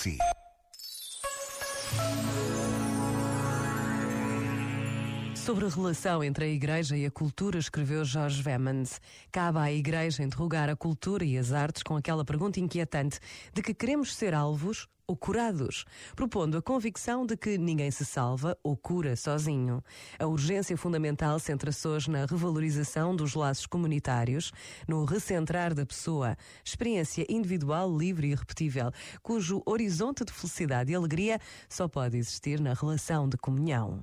Currency. Sobre a relação entre a Igreja e a cultura, escreveu Jorge Vemans. Cabe à Igreja interrogar a cultura e as artes com aquela pergunta inquietante de que queremos ser alvos ou curados, propondo a convicção de que ninguém se salva ou cura sozinho. A urgência fundamental centra-se hoje na revalorização dos laços comunitários, no recentrar da pessoa, experiência individual, livre e irrepetível, cujo horizonte de felicidade e alegria só pode existir na relação de comunhão.